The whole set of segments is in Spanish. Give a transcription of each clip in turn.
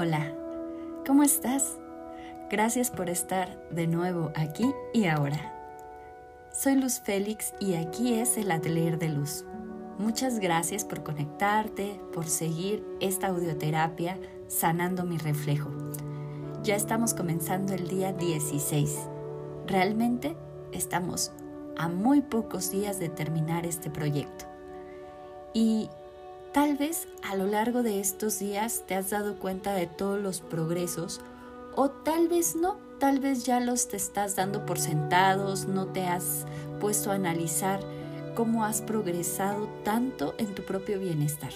Hola, ¿cómo estás? Gracias por estar de nuevo aquí y ahora. Soy Luz Félix y aquí es el Atelier de Luz. Muchas gracias por conectarte, por seguir esta audioterapia sanando mi reflejo. Ya estamos comenzando el día 16. Realmente estamos a muy pocos días de terminar este proyecto. Y tal vez a lo largo de estos días te has dado cuenta de todos los progresos o tal vez no, tal vez ya los te estás dando por sentados, no te has puesto a analizar cómo has progresado tanto en tu propio bienestar.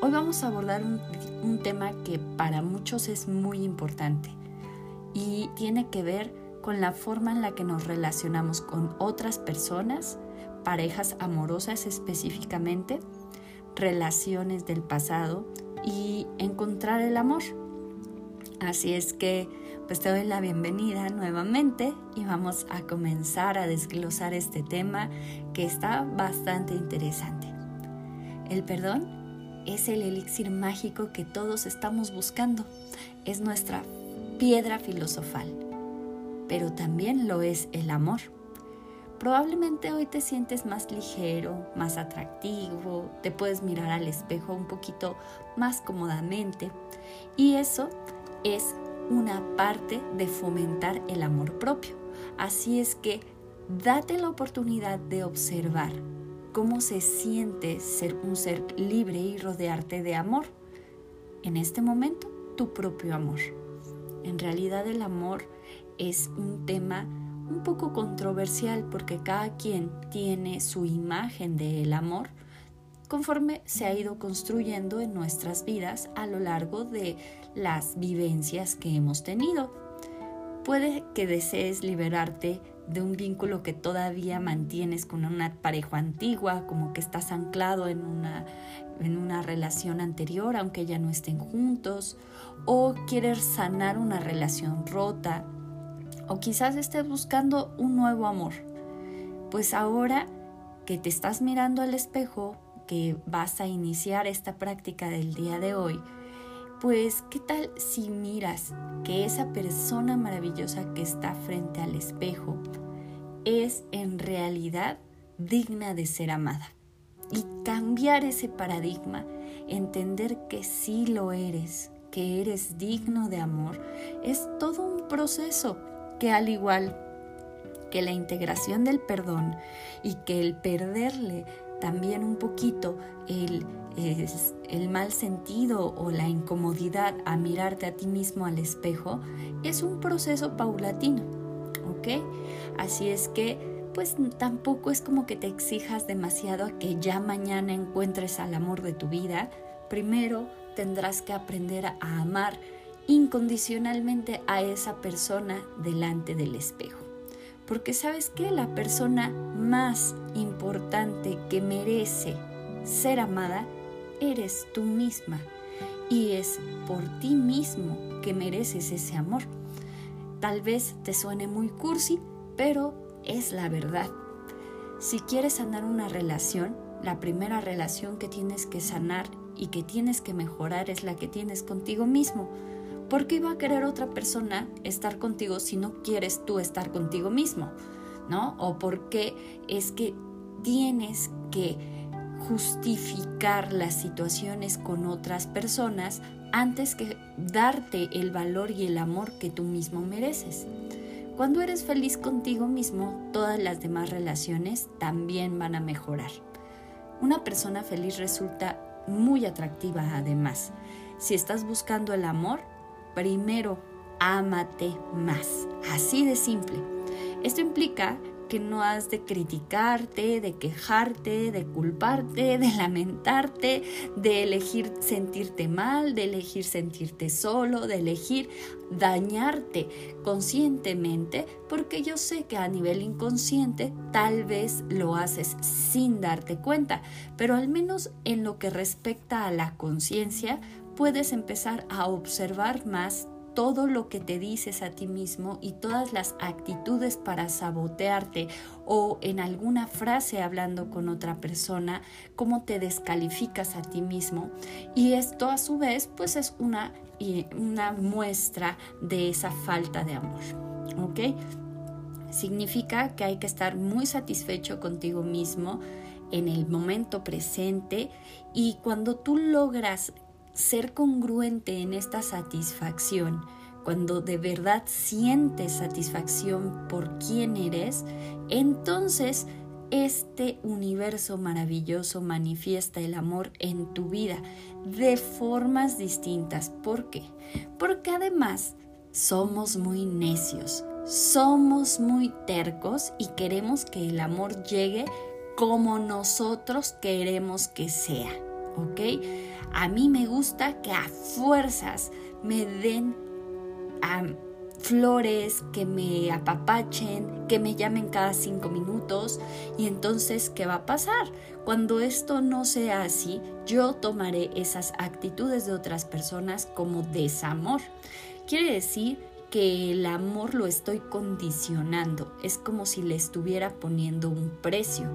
Hoy vamos a abordar un, tema que para muchos es muy importante y tiene que ver con la forma en la que nos relacionamos con otras personas, parejas amorosas específicamente, relaciones del pasado y encontrar el amor. Así es que pues te doy la bienvenida nuevamente y vamos a comenzar a desglosar este tema que está bastante interesante. El perdón es el elixir mágico que todos estamos buscando. Es nuestra piedra filosofal, pero también lo es el amor. Probablemente hoy te sientes más ligero, más atractivo, te puedes mirar al espejo un poquito más cómodamente y eso es una parte de fomentar el amor propio. Así es que date la oportunidad de observar cómo se siente ser un ser libre y rodearte de amor. En este momento, tu propio amor. En realidad el amor es un tema un poco controversial porque cada quien tiene su imagen del amor conforme se ha ido construyendo en nuestras vidas a lo largo de las vivencias que hemos tenido. Puede que desees liberarte de un vínculo que todavía mantienes con una pareja antigua, como que estás anclado en una, en una relación anterior, aunque ya no estén juntos, o quieres sanar una relación rota, o quizás estés buscando un nuevo amor. Pues ahora que te estás mirando al espejo, que vas a iniciar esta práctica del día de hoy, pues ¿qué tal si miras que esa persona maravillosa que está frente al espejo es en realidad digna de ser amada? Y cambiar ese paradigma, entender que sí lo eres, que eres digno de amor, es todo un proceso que al igual que la integración del perdón y que el perderle también un poquito el, el mal sentido o la incomodidad a mirarte a ti mismo al espejo, es un proceso paulatino, ¿ok? Así es que pues tampoco es como que te exijas demasiado a que ya mañana encuentres al amor de tu vida. Primero tendrás que aprender a amar incondicionalmente a esa persona delante del espejo. Porque sabes que la persona más importante que merece ser amada eres tú misma. Y es por ti mismo que mereces ese amor. Tal vez te suene muy cursi, pero es la verdad. Si quieres sanar una relación, la primera relación que tienes que sanar y que tienes que mejorar es la que tienes contigo mismo ¿Por qué va a querer otra persona estar contigo si no quieres tú estar contigo mismo? ¿No? O por qué es que tienes que justificar las situaciones con otras personas antes que darte el valor y el amor que tú mismo mereces. Cuando eres feliz contigo mismo, todas las demás relaciones también van a mejorar. Una persona feliz resulta muy atractiva además. Si estás buscando el amor, primero ámate más. Así de simple. Esto implica que no has de criticarte, de quejarte, de culparte, de lamentarte, de elegir sentirte mal, de elegir sentirte solo, de elegir dañarte conscientemente, porque yo sé que a nivel inconsciente tal vez lo haces sin darte cuenta, pero al menos en lo que respecta a la conciencia, puedes empezar a observar más todo lo que te dices a ti mismo y todas las actitudes para sabotearte o en alguna frase hablando con otra persona, cómo te descalificas a ti mismo. Y esto a su vez pues es una, una muestra de esa falta de amor. ¿Ok? Significa que hay que estar muy satisfecho contigo mismo en el momento presente y cuando tú logras ser congruente en esta satisfacción, cuando de verdad sientes satisfacción por quién eres, entonces este universo maravilloso manifiesta el amor en tu vida de formas distintas. ¿Por qué? Porque además somos muy necios, somos muy tercos y queremos que el amor llegue como nosotros queremos que sea. ¿Ok? A mí me gusta que a fuerzas me den flores, que me apapachen, que me llamen cada cinco minutos. Y entonces, ¿qué va a pasar? Cuando esto no sea así, yo tomaré esas actitudes de otras personas como desamor. Quiere decir que el amor lo estoy condicionando. Es como si le estuviera poniendo un precio.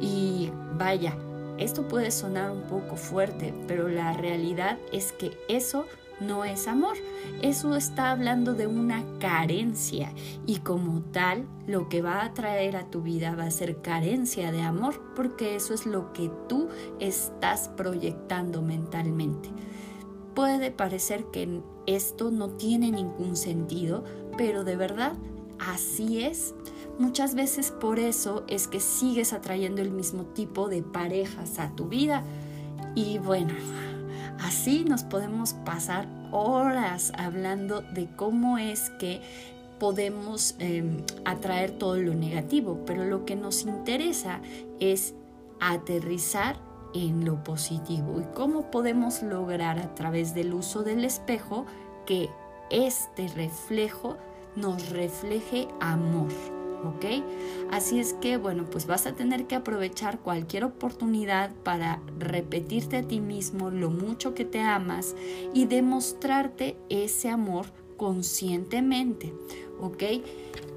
Y vaya, esto puede sonar un poco fuerte, pero la realidad es que eso no es amor. Eso está hablando de una carencia y como tal lo que va a traer a tu vida va a ser carencia de amor porque eso es lo que tú estás proyectando mentalmente. Puede parecer que esto no tiene ningún sentido, pero de verdad así es. Muchas veces por eso es que sigues atrayendo el mismo tipo de parejas a tu vida. Y bueno, así nos podemos pasar horas hablando de cómo es que podemos em, atraer todo lo negativo, pero lo que nos interesa es aterrizar en lo positivo y cómo podemos lograr a través del uso del espejo que este reflejo nos refleje amor. ¿Ok? Así es que, bueno, pues vas a tener que aprovechar cualquier oportunidad para repetirte a ti mismo lo mucho que te amas y demostrarte ese amor conscientemente, ¿ok?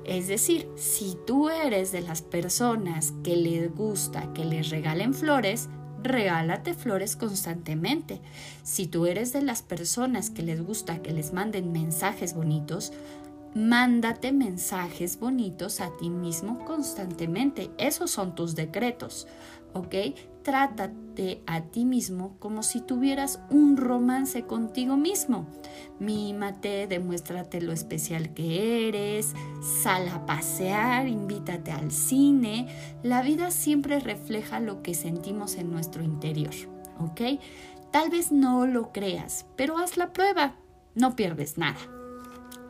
Es decir, si tú eres de las personas que les gusta que les regalen flores, regálate flores constantemente. Si tú eres de las personas que les gusta que les manden mensajes bonitos, Mándate mensajes bonitos a ti mismo constantemente. Esos son tus decretos, ¿ok? Trátate a ti mismo como si tuvieras un romance contigo mismo. Mímate, demuéstrate lo especial que eres, sal a pasear, invítate al cine. La vida siempre refleja lo que sentimos en nuestro interior, ¿ok? Tal vez no lo creas, pero haz la prueba, no pierdes nada.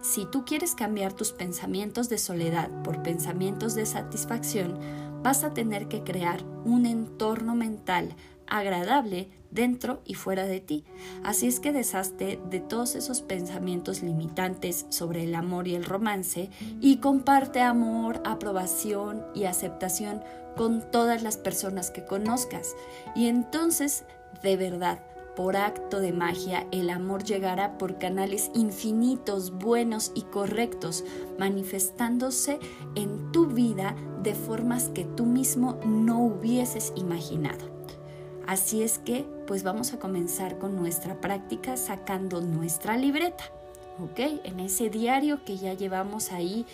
Si tú quieres cambiar tus pensamientos de soledad por pensamientos de satisfacción, vas a tener que crear un entorno mental agradable dentro y fuera de ti. Así es que deshazte de todos esos pensamientos limitantes sobre el amor y el romance y comparte amor, aprobación y aceptación con todas las personas que conozcas. Y entonces, de verdad, por acto de magia, el amor llegará por canales infinitos, buenos y correctos, manifestándose en tu vida de formas que tú mismo no hubieses imaginado. Así es que, pues vamos a comenzar con nuestra práctica sacando nuestra libreta. En ese diario que ya llevamos ahí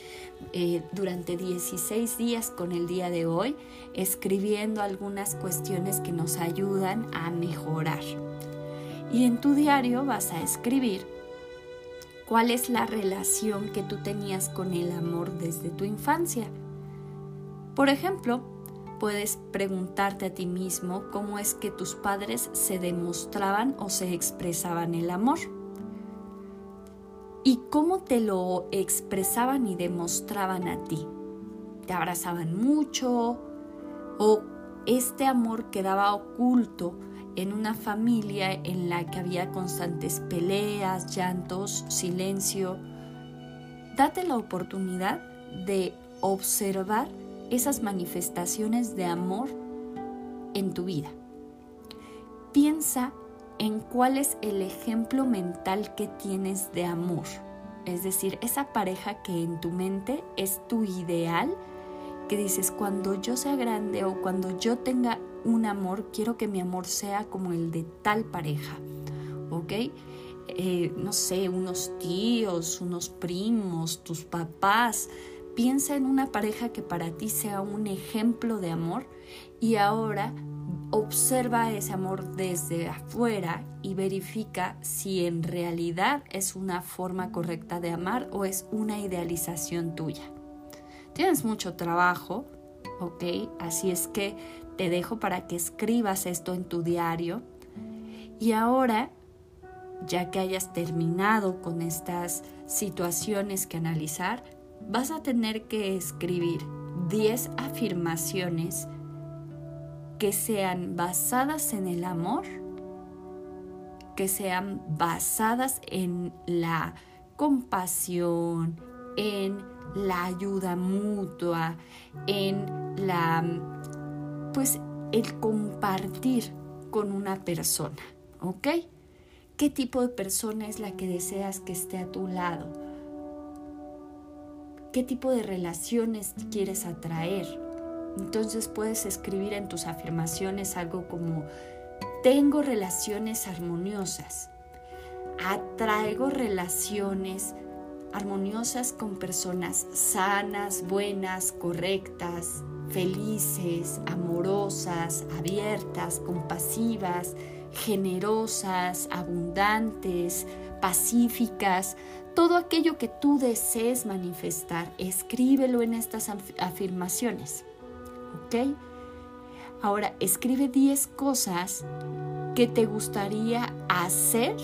eh, durante 16 días con el día de hoy, escribiendo algunas cuestiones que nos ayudan a mejorar. Y en tu diario vas a escribir cuál es la relación que tú tenías con el amor desde tu infancia. Por ejemplo, puedes preguntarte a ti mismo cómo es que tus padres se demostraban o se expresaban el amor. ¿Y cómo te lo expresaban y demostraban a ti? ¿Te abrazaban mucho? ¿O este amor quedaba oculto en una familia en la que había constantes peleas, llantos, silencio. Date la oportunidad de observar esas manifestaciones de amor en tu vida. Piensa en cuál es el ejemplo mental que tienes de amor. Es decir, esa pareja que en tu mente es tu ideal, que dices, cuando yo sea grande o cuando yo tenga un amor, quiero que mi amor sea como el de tal pareja. ¿Ok? Eh, no sé, unos tíos, unos primos, tus papás. Piensa en una pareja que para ti sea un ejemplo de amor y ahora observa ese amor desde afuera y verifica si en realidad es una forma correcta de amar o es una idealización tuya. Tienes mucho trabajo, ¿ok? Así es que te dejo para que escribas esto en tu diario. Y ahora, ya que hayas terminado con estas situaciones que analizar, vas a tener que escribir 10 afirmaciones que sean basadas en el amor, que sean basadas en la compasión, en la ayuda mutua, en la pues el compartir con una persona, ¿ok? ¿Qué tipo de persona es la que deseas que esté a tu lado? ¿Qué tipo de relaciones quieres atraer? Entonces puedes escribir en tus afirmaciones algo como, tengo relaciones armoniosas, atraigo relaciones armoniosas con personas sanas, buenas, correctas, felices, amorosas, abiertas, compasivas, generosas, abundantes, pacíficas, todo aquello que tú desees manifestar, escríbelo en estas afirmaciones. ¿Ok? Ahora, escribe 10 cosas que te gustaría hacer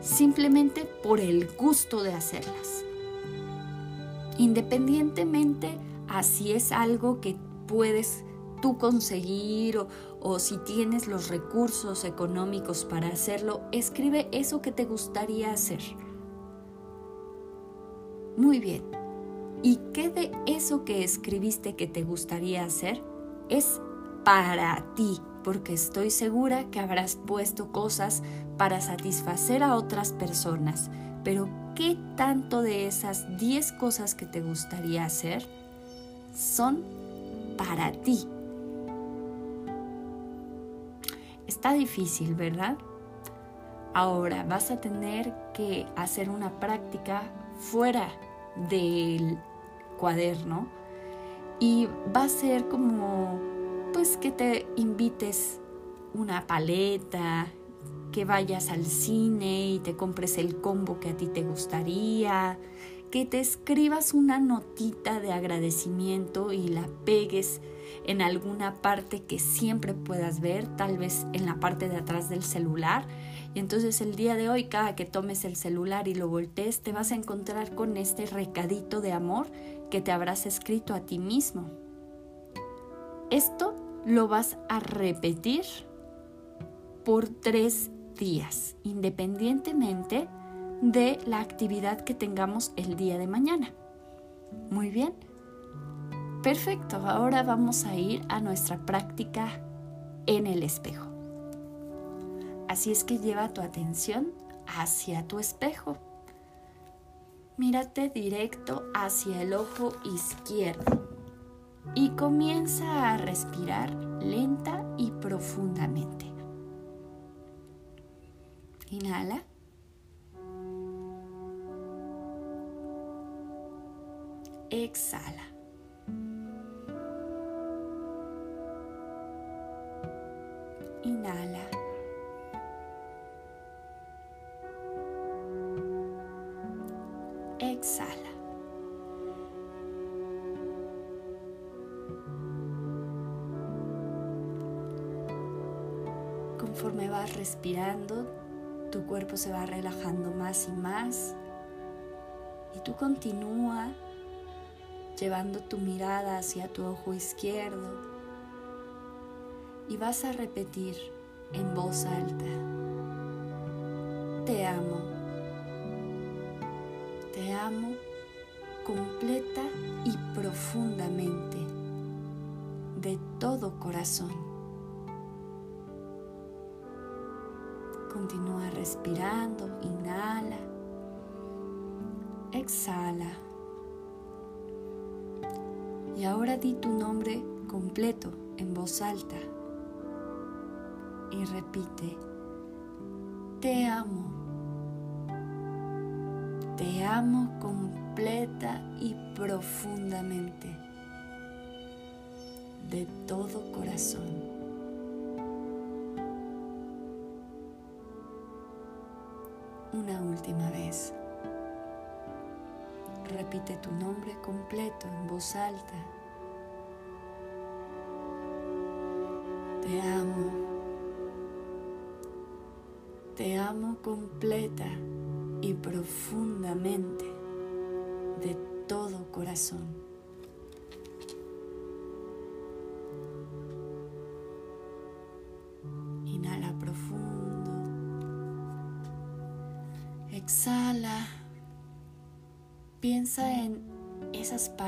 simplemente por el gusto de hacerlas. Independientemente a si es algo que puedes tú conseguir o, o, si tienes los recursos económicos para hacerlo, escribe eso que te gustaría hacer. Muy bien. ¿Y qué de eso que escribiste que te gustaría hacer es para ti? Porque estoy segura que habrás puesto cosas para satisfacer a otras personas. Pero ¿qué tanto de esas 10 cosas que te gustaría hacer son para ti? Está difícil, ¿verdad? Ahora vas a tener que hacer una práctica fuera del cuaderno y va a ser como pues que te invites una paleta, que vayas al cine y te compres el combo que a ti te gustaría, que te escribas una notita de agradecimiento y la pegues en alguna parte que siempre puedas ver, tal vez en la parte de atrás del celular. Y entonces el día de hoy, cada que tomes el celular y lo voltees, te vas a encontrar con este recadito de amor que te habrás escrito a ti mismo. Esto lo vas a repetir por tres días, independientemente de la actividad que tengamos el día de mañana. Muy bien. Perfecto, ahora vamos a ir a nuestra práctica en el espejo. Así es que lleva tu atención hacia tu espejo. Mírate directo hacia el ojo izquierdo y comienza a respirar lenta y profundamente. Inhala. Exhala. Inhala. Respirando, tu cuerpo se va relajando más y más y tú continúa llevando tu mirada hacia tu ojo izquierdo y vas a repetir en voz alta, te amo, te amo completa y profundamente, de todo corazón. Continúa respirando, inhala, exhala. Y ahora di tu nombre completo en voz alta y repite, te amo, te amo completa y profundamente, de todo corazón. Una última vez. Repite tu nombre completo en voz alta. Te amo. Te amo completa y profundamente de todo corazón.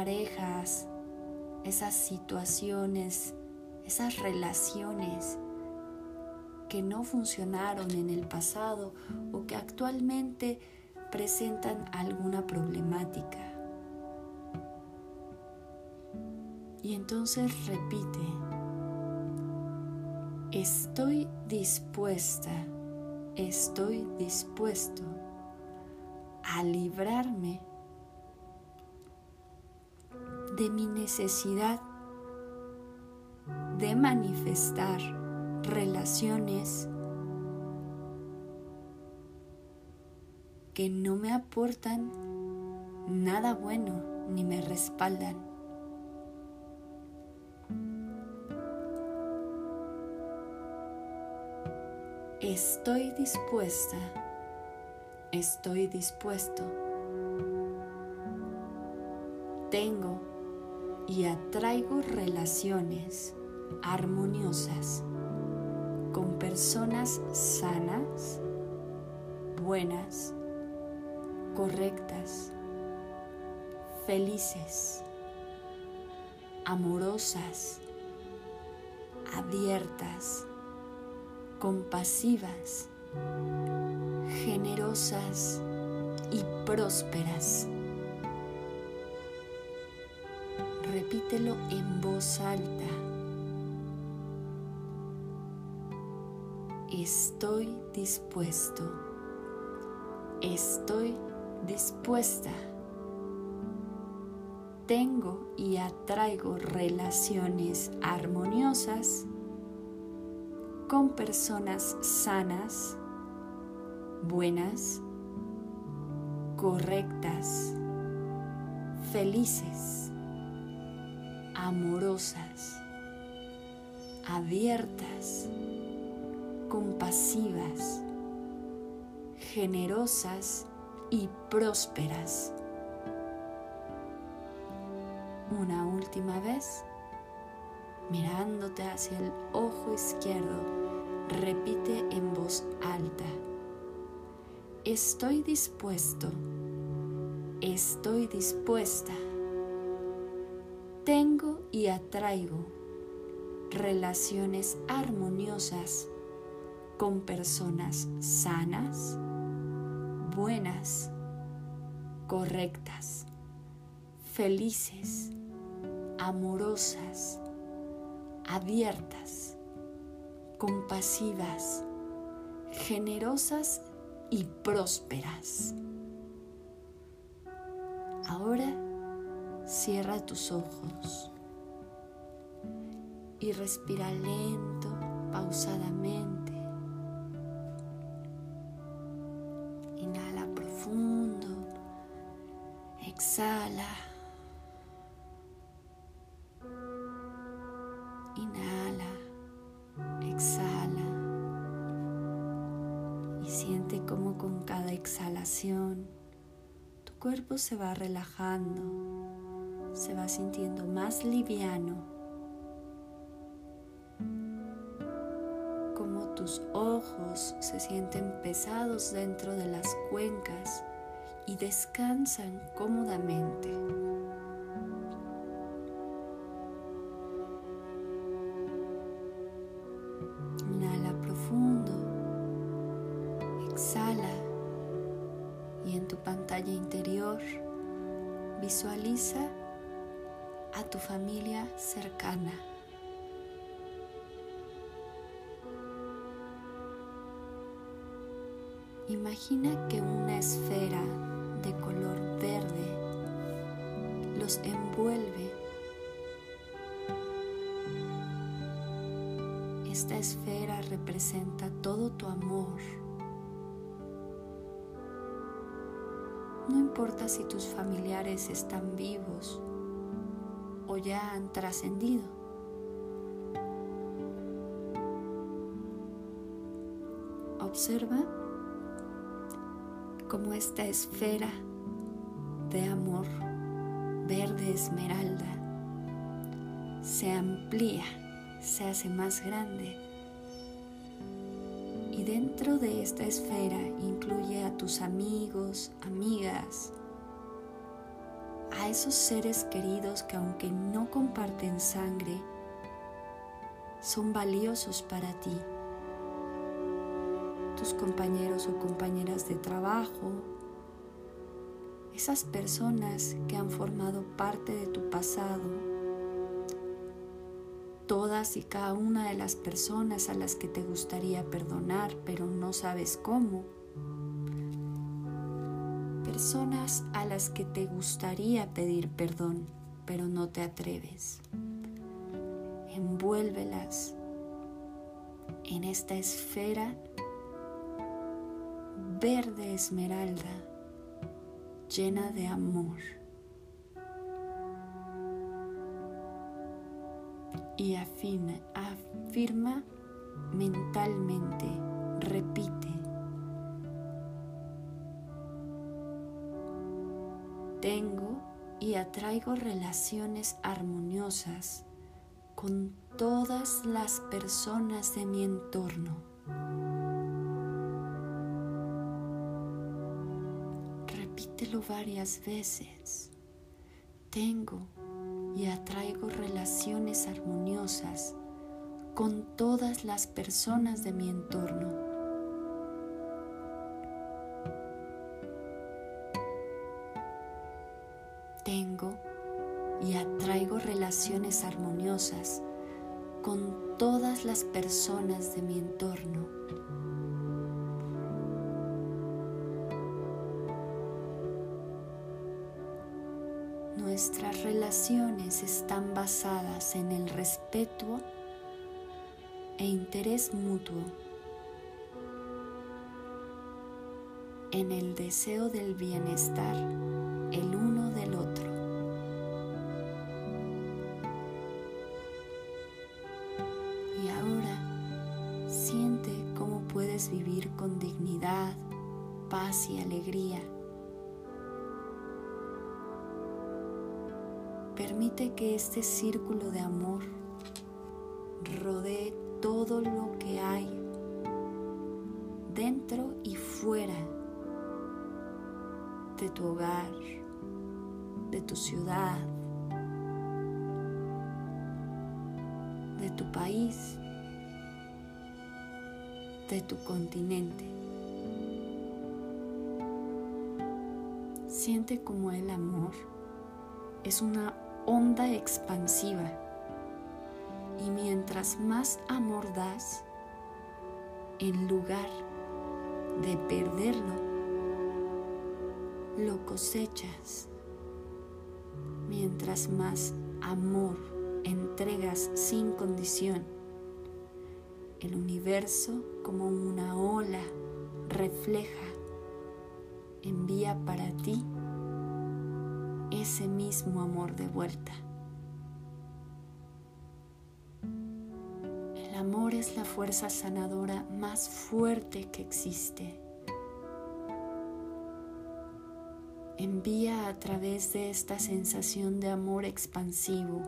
Parejas, esas situaciones, esas relaciones que no funcionaron en el pasado o que actualmente presentan alguna problemática. Y entonces repite, estoy dispuesta, estoy dispuesto a librarme de mi necesidad de manifestar relaciones que no me aportan nada bueno ni me respaldan. Estoy dispuesta, estoy dispuesto. Relaciones armoniosas con personas sanas, buenas, correctas, felices, amorosas, abiertas, compasivas, generosas y prósperas. Repítelo en voz alta. Estoy dispuesto. Estoy dispuesta. Tengo y atraigo relaciones armoniosas con personas sanas, buenas, correctas, felices amorosas, abiertas, compasivas, generosas y prósperas. Una última vez, mirándote hacia el ojo izquierdo, repite en voz alta. Estoy dispuesto, estoy dispuesta tengo y atraigo relaciones armoniosas con personas sanas, buenas, correctas, felices, amorosas, abiertas, compasivas, generosas y prósperas. Ahora Cierra tus ojos y respira lento, pausadamente. Inhala profundo, exhala. Inhala, exhala. Y siente como con cada exhalación tu cuerpo se va relajando se va sintiendo más liviano, como tus ojos se sienten pesados dentro de las cuencas y descansan cómodamente. A tu familia cercana. Imagina que una esfera de color verde los envuelve. Esta esfera representa todo tu amor. No importa si tus familiares están vivos ya han trascendido. Observa cómo esta esfera de amor verde esmeralda se amplía, se hace más grande y dentro de esta esfera incluye a tus amigos, amigas, a esos seres queridos que aunque no comparten sangre, son valiosos para ti. Tus compañeros o compañeras de trabajo, esas personas que han formado parte de tu pasado, todas y cada una de las personas a las que te gustaría perdonar, pero no sabes cómo, personas a las que te gustaría pedir perdón, pero no te atreves. Envuélvelas en esta esfera verde esmeralda llena de amor. Y afina, afirma mentalmente, repite. Tengo y atraigo relaciones armoniosas con todas las personas de mi entorno. varias veces. Tengo y atraigo relaciones armoniosas con todas las personas de mi entorno. Relaciones armoniosas con todas las personas de mi entorno. Nuestras relaciones están basadas en el respeto e interés mutuo, en el deseo del bienestar este círculo de amor rodee todo lo que hay dentro y fuera de tu hogar, de tu ciudad, de tu país, de tu continente. Siente como el amor es una onda expansiva. Y mientras más amor das, en lugar de perderlo, lo cosechas. Mientras más amor entregas sin condición, el universo como una ola refleja, envía para ti ese mismo amor de vuelta. El amor es la fuerza sanadora más fuerte que existe. Envía a través de esta sensación de amor expansivo,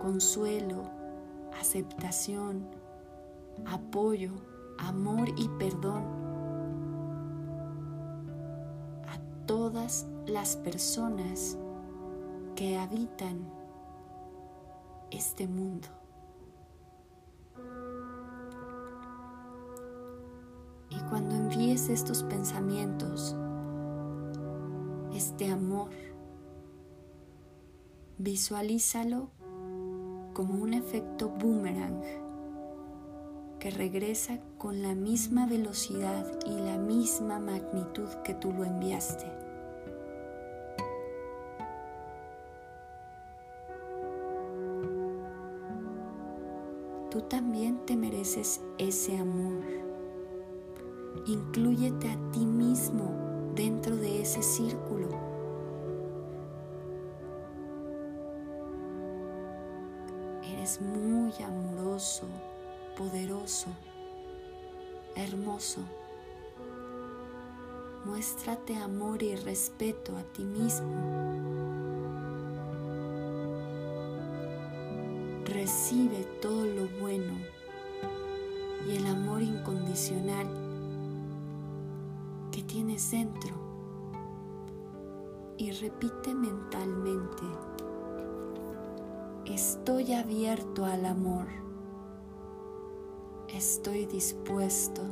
consuelo, aceptación, apoyo, amor y perdón todas las personas que habitan este mundo. Y cuando envíes estos pensamientos, este amor. Visualízalo como un efecto boomerang que regresa con la misma velocidad y la misma magnitud que tú lo enviaste. Tú también te mereces ese amor. Inclúyete a ti mismo dentro de ese círculo. Eres muy amoroso, poderoso, hermoso. Muéstrate amor y respeto a ti mismo. Recibe todo lo bueno y el amor incondicional que tienes dentro y repite mentalmente, estoy abierto al amor, estoy dispuesto,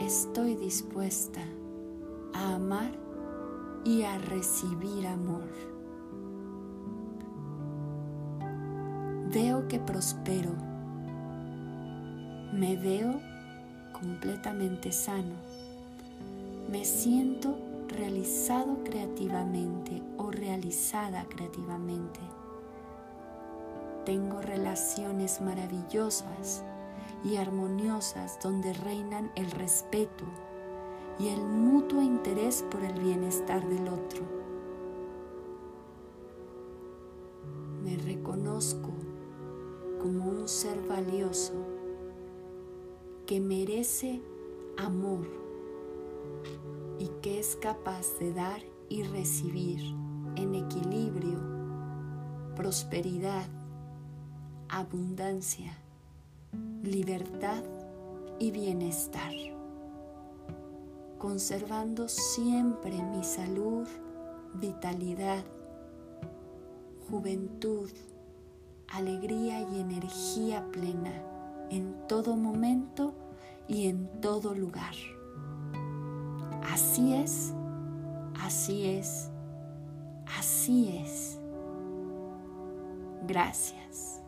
estoy dispuesta a amar y a recibir amor. Veo que prospero. Me veo completamente sano. Me siento realizado creativamente o realizada creativamente. Tengo relaciones maravillosas y armoniosas donde reinan el respeto y el mutuo interés por el bienestar del otro. Merece amor y que es capaz de dar y recibir en equilibrio, prosperidad, abundancia, libertad y bienestar, conservando siempre mi salud, vitalidad, juventud, alegría y energía plena en todo momento y en todo lugar. Así es, así es, así es. Gracias,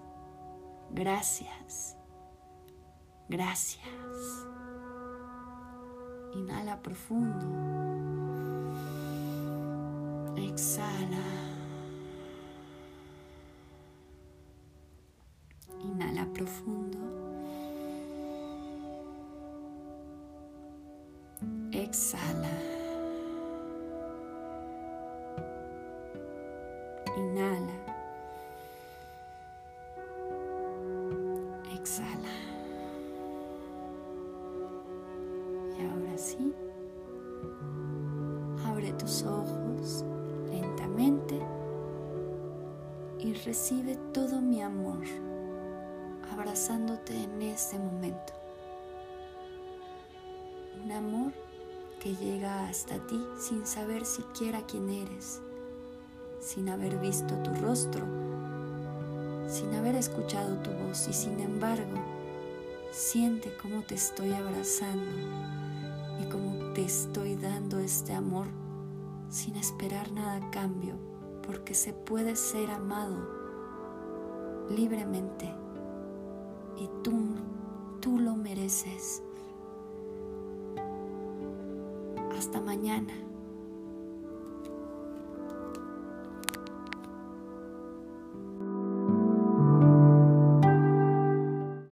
gracias, gracias. Inhala profundo. Exhala. Inhala profundo. Abre tus ojos lentamente y recibe todo mi amor abrazándote en este momento. Un amor que llega hasta ti sin saber siquiera quién eres, sin haber visto tu rostro, sin haber escuchado tu voz y sin embargo siente cómo te estoy abrazando y cómo te estoy dando este amor sin esperar nada a cambio, porque se puede ser amado libremente y tú, tú lo mereces. Hasta mañana.